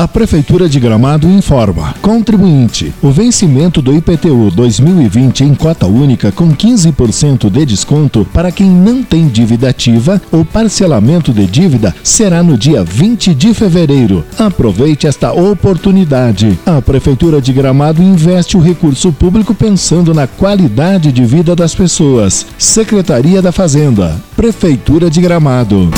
A Prefeitura de Gramado informa. Contribuinte, o vencimento do IPTU 2020 em cota única com 15% de desconto para quem não tem dívida ativa ou parcelamento de dívida será no dia 20 de fevereiro. Aproveite esta oportunidade. A Prefeitura de Gramado investe o recurso público pensando na qualidade de vida das pessoas. Secretaria da Fazenda. Prefeitura de Gramado.